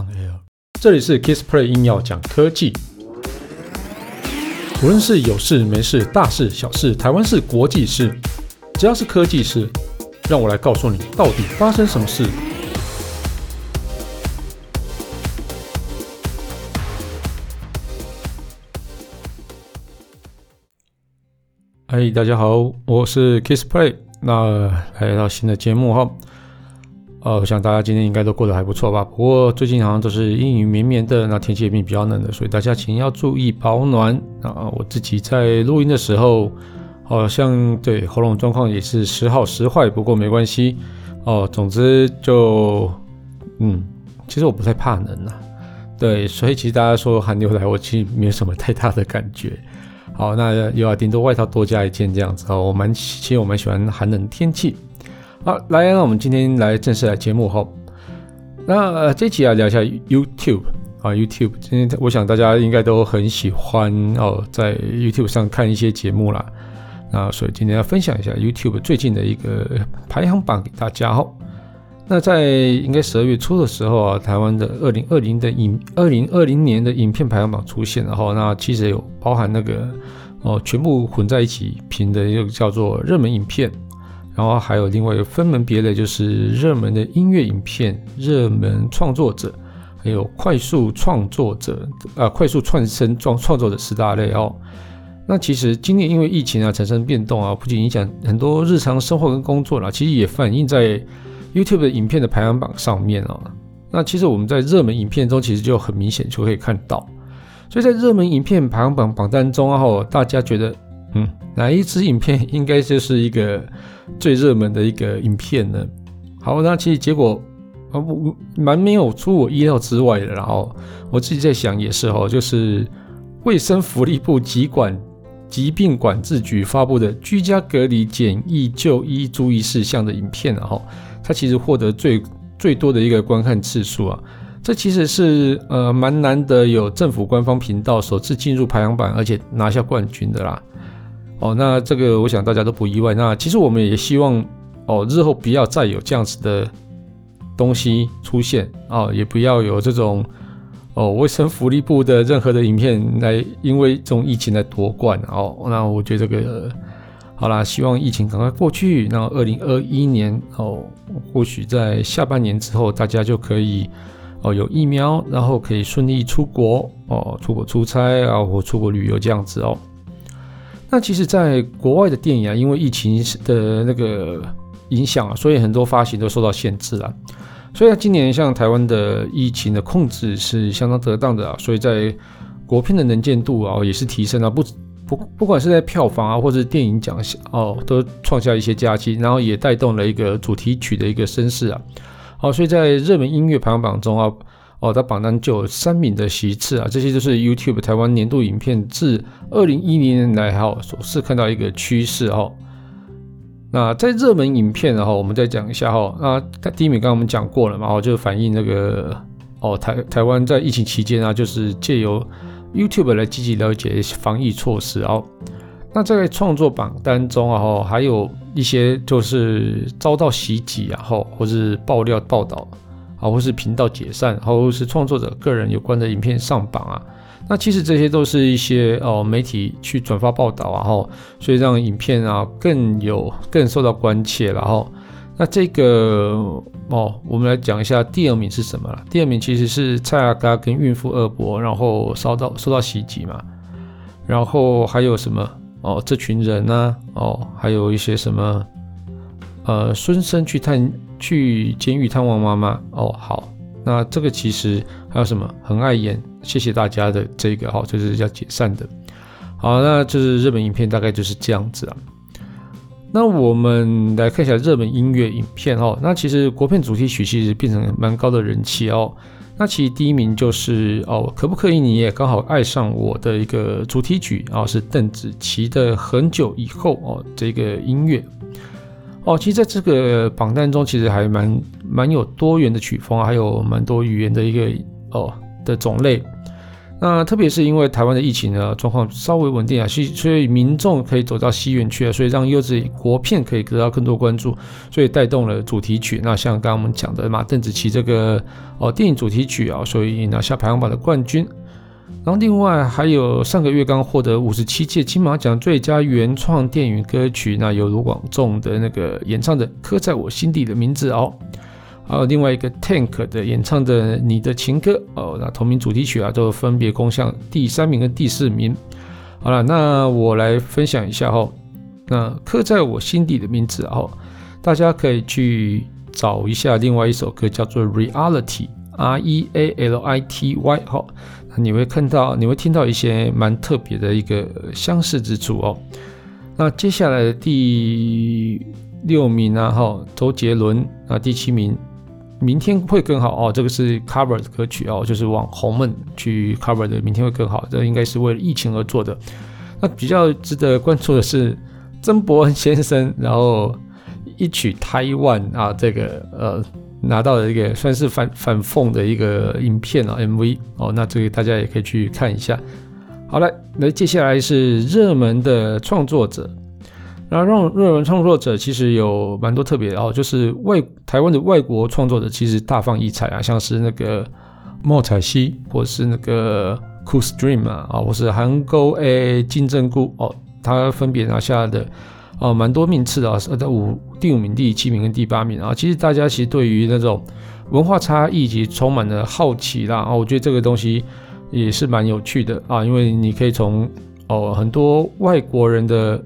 on air。这里是 Kissplay 硬要讲科技，无论是有事没事、大事小事、台湾事、国际事，只要是科技事，让我来告诉你到底发生什么事。嗨，大家好，我是 Kissplay，那来到新的节目哈。呃，我想大家今天应该都过得还不错吧？不过最近好像都是阴雨绵绵的，那天气也比较冷的，所以大家请要注意保暖啊！我自己在录音的时候，好像对喉咙状况也是时好时坏，不过没关系哦。总之就嗯，其实我不太怕冷啊，对，所以其实大家说寒流来，我其实没有什么太大的感觉。好，那有啊，顶多外套多加一件这样子哦。我蛮其实我蛮喜欢寒冷天气。好，来，那我们今天来正式来节目哈。那、呃、这期啊聊一下 YouTube 啊，YouTube。今天我想大家应该都很喜欢哦，在 YouTube 上看一些节目啦。那所以今天要分享一下 YouTube 最近的一个排行榜给大家哈。那在应该十二月初的时候啊，台湾的二零二零的影二零二零年的影片排行榜出现了哈。那其实有包含那个哦，全部混在一起评的一个叫做热门影片。然后还有另外一个分门别类，就是热门的音乐影片、热门创作者，还有快速创作者啊、快速创生创创作者十大类哦。那其实今年因为疫情啊产生变动啊，不仅影响很多日常生活跟工作啦，其实也反映在 YouTube 的影片的排行榜上面啊。那其实我们在热门影片中，其实就很明显就可以看到。所以在热门影片排行榜榜单中啊，大家觉得嗯，哪一支影片应该就是一个？最热门的一个影片呢，好，那其实结果啊，蛮没有出我意料之外的。然后我自己在想也是哦，就是卫生福利部疾管疾病管制局发布的居家隔离检疫就医注意事项的影片，然后它其实获得最最多的一个观看次数啊，这其实是呃蛮难得有政府官方频道首次进入排行榜，而且拿下冠军的啦。哦，那这个我想大家都不意外。那其实我们也希望哦，日后不要再有这样子的东西出现哦，也不要有这种哦卫生福利部的任何的影片来因为这种疫情来夺冠哦。那我觉得这个好啦，希望疫情赶快过去。那二零二一年哦，或许在下半年之后，大家就可以哦有疫苗，然后可以顺利出国哦，出国出差啊，或出国旅游这样子哦。那其实，在国外的电影啊，因为疫情的那个影响啊，所以很多发行都受到限制了。所以，今年像台湾的疫情的控制是相当得当的啊，所以在国片的能见度啊，也是提升了。不不，不管是在票房啊，或者电影奖项哦，都创下一些佳绩，然后也带动了一个主题曲的一个声势啊。好，所以在热门音乐排行榜中啊。哦，它榜单就有三名的席次啊，这些都是 YouTube 台湾年度影片自二零一零年来哈，所是看到一个趋势哈。那在热门影片然后我们再讲一下哈。那第一名刚刚我们讲过了嘛，哦，就反映那个哦台台湾在疫情期间啊，就是借由 YouTube 来积极了解防疫措施哦。那在创作榜单中啊，哈还有一些就是遭到袭击啊，或或是爆料报道。啊，或是频道解散，或是创作者个人有关的影片上榜啊，那其实这些都是一些哦媒体去转发报道啊，哈，所以让影片啊更有更受到关切，然后那这个哦，我们来讲一下第二名是什么了？第二名其实是蔡阿嘎跟孕妇二伯，然后遭到受到袭击嘛，然后还有什么哦？这群人呢、哦，还有一些什么？呃，孙生去探。去监狱探望妈妈哦，好，那这个其实还有什么很爱演，谢谢大家的这个哈，就是要解散的，好，那就是日本影片大概就是这样子啊。那我们来看一下热门音乐影片哦，那其实国片主题曲其实变成蛮高的人气哦。那其实第一名就是哦，可不可以你也刚好爱上我的一个主题曲啊，是邓紫棋的很久以后哦，这个音乐。哦，其实在这个榜单中，其实还蛮蛮有多元的曲风，还有蛮多语言的一个哦的种类。那特别是因为台湾的疫情呢状况稍微稳定啊，所以所以民众可以走到戏院去啊，所以让优质国片可以得到更多关注，所以带动了主题曲。那像刚刚我们讲的嘛，邓紫棋这个哦电影主题曲啊，所以拿下排行榜的冠军。然后另外还有上个月刚获得五十七届金马奖最佳原创电影歌曲，那由卢广仲的那个演唱的《刻在我心底的名字》哦。还有另外一个 Tank 的演唱的《你的情歌》哦，那同名主题曲啊，都分别攻向第三名跟第四名。好了，那我来分享一下哈，那刻在我心底的名字哦，大家可以去找一下另外一首歌，叫做 Reality，R E A L I T Y 哈，你会看到，你会听到一些蛮特别的一个相似之处哦。那接下来的第六名啊，哈，周杰伦啊，第七名。明天会更好哦，这个是 cover 的歌曲哦，就是网红们去 cover 的。明天会更好，这应该是为了疫情而做的。那比较值得关注的是曾伯恩先生，然后一曲《台湾》啊，这个呃拿到了一个算是反反讽的一个影片啊 MV 哦，那这个大家也可以去看一下。好了，那接下来是热门的创作者。那让热门创作者其实有蛮多特别的哦，就是外台湾的外国创作者其实大放异彩啊，像是那个莫彩希，或是那个 Cool Stream 啊，啊，或是韩国诶金正菇哦，他分别拿下的哦蛮多名次的啊，在五第五名、第七名跟第八名啊。其实大家其实对于那种文化差异其实充满了好奇啦啊，我觉得这个东西也是蛮有趣的啊，因为你可以从哦很多外国人的。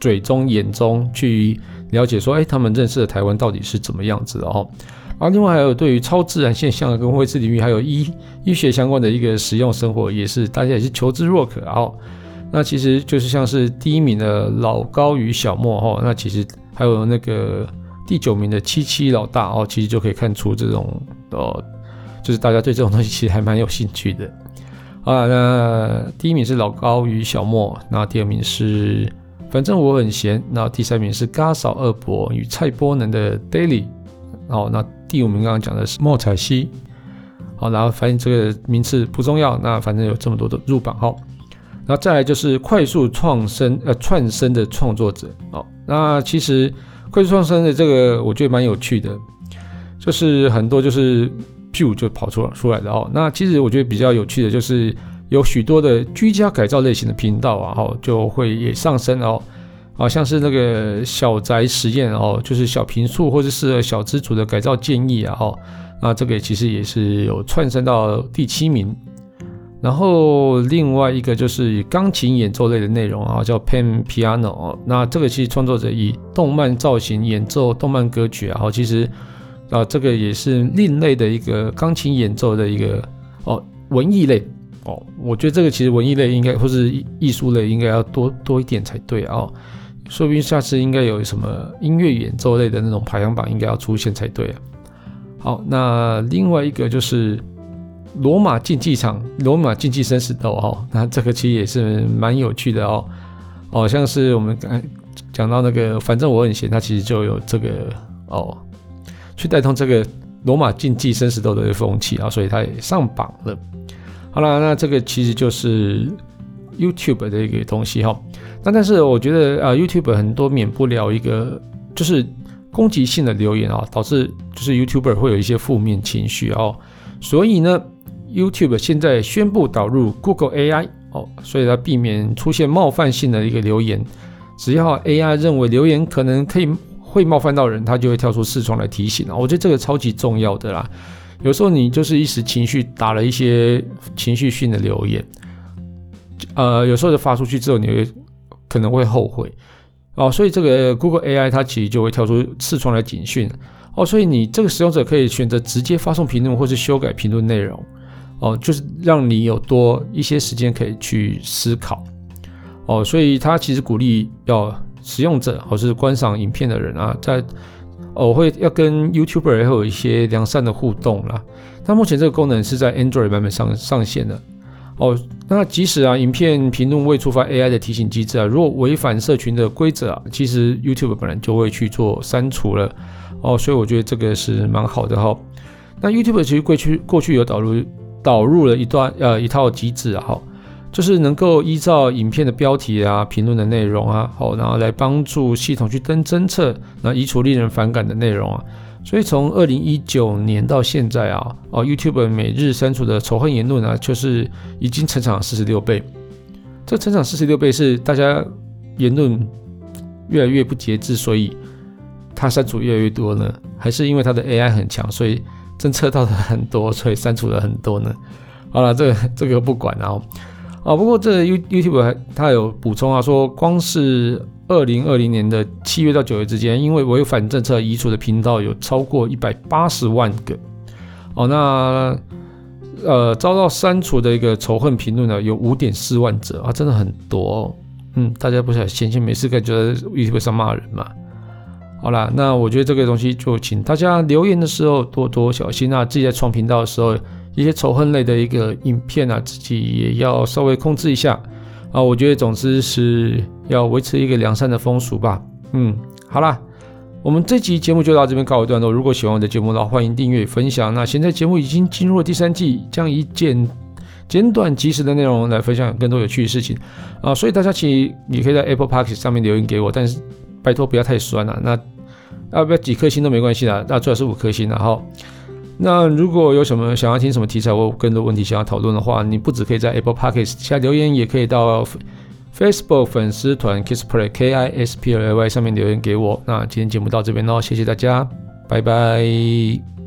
嘴中眼中去了解说，哎，他们认识的台湾到底是怎么样子的哦。然后另外还有对于超自然现象跟未知领域，还有医医学相关的一个实用生活，也是大家也是求知若渴哦。那其实就是像是第一名的老高与小莫哈，那其实还有那个第九名的七七老大哦，其实就可以看出这种哦，就是大家对这种东西其实还蛮有兴趣的。啊，那第一名是老高与小莫，那第二名是。反正我很闲。那第三名是嘎嫂二伯与蔡波能的 Daily。好，那第五名刚刚讲的是莫彩希。好，然后反正这个名次不重要。那反正有这么多的入榜。好，然后再来就是快速创生呃串生的创作者。哦，那其实快速创生的这个我觉得蛮有趣的，就是很多就是就就跑出出来的哦。那其实我觉得比较有趣的就是。有许多的居家改造类型的频道啊，哈，就会也上升哦，啊像是那个小宅实验哦，就是小平数或者适合小资主的改造建议啊，哈，那这个其实也是有窜升到第七名。然后另外一个就是以钢琴演奏类的内容啊，叫 Pen Piano 哦，那这个其实创作者以动漫造型演奏动漫歌曲啊，哈，其实啊这个也是另类的一个钢琴演奏的一个哦文艺类。哦，我觉得这个其实文艺类应该或是艺术类应该要多多一点才对啊，哦，说不定下次应该有什么音乐演奏类的那种排行榜应该要出现才对啊。好，那另外一个就是罗马竞技场，罗马竞技生死斗哦，那这个其实也是蛮有趣的哦，哦，像是我们刚讲到那个，反正我很闲，他其实就有这个哦，去带动这个罗马竞技生死斗的风气啊，所以他也上榜了。好了，那这个其实就是 YouTube 的一个东西哈。那但是我觉得啊，YouTube 很多免不了一个就是攻击性的留言啊，导致就是 YouTuber 会有一些负面情绪哦。所以呢，YouTube 现在宣布导入 Google AI 哦，所以它避免出现冒犯性的一个留言。只要 AI 认为留言可能可以会冒犯到人，它就会跳出视窗来提醒啊。我觉得这个超级重要的啦。有时候你就是一时情绪打了一些情绪性的留言，呃，有时候就发出去之后，你会可能会后悔哦。所以这个 Google AI 它其实就会跳出视窗来警讯哦。所以你这个使用者可以选择直接发送评论或是修改评论内容哦，就是让你有多一些时间可以去思考哦。所以它其实鼓励要使用者或是观赏影片的人啊，在我会要跟 YouTuber 会有一些良善的互动啦。那目前这个功能是在 Android 版本上上线的。哦，那即使啊，影片评论未触发 AI 的提醒机制啊，如果违反社群的规则啊，其实 YouTube 本来就会去做删除了。哦，所以我觉得这个是蛮好的哈。那 YouTube 其实过去过去有导入导入了一段呃一套机制啊，好，就是能够依照影片的标题啊、评论的内容啊，好，然后来帮助系统去登侦测，那移除令人反感的内容啊。所以从二零一九年到现在啊，哦，YouTube 每日删除的仇恨言论啊，就是已经成长了四十六倍。这成长四十六倍是大家言论越来越不节制，所以它删除越来越多呢？还是因为它的 AI 很强，所以侦测到的很多，所以删除了很多呢？好了，这个 这个不管啊。啊，不过这 YouTube 还它有补充啊，说光是二零二零年的七月到九月之间，因为违反政策移除的频道有超过一百八十万个。哦，那呃遭到删除的一个仇恨评论呢，有五点四万则啊，真的很多哦。嗯，大家不是闲闲没事干就在 YouTube 上骂人嘛？好啦，那我觉得这个东西就请大家留言的时候多多小心啊，自己在创频道的时候。一些仇恨类的一个影片啊，自己也要稍微控制一下啊。我觉得总之是要维持一个良善的风俗吧。嗯，好啦，我们这集节目就到这边告一段落。如果喜欢我的节目的话，欢迎订阅分享。那现在节目已经进入了第三季，将以简简短及时的内容来分享更多有趣的事情啊。所以大家请你可以在 Apple Podcast 上面留言给我，但是拜托不要太酸了啊。那要不要几颗星都没关系啦，那最好是五颗星然后。那如果有什么想要听什么题材或更多问题想要讨论的话，你不只可以在 Apple Podcast 下留言，也可以到 Facebook 粉丝团 Kissplay K I S P L A Y 上面留言给我。那今天节目到这边喽，谢谢大家，拜拜。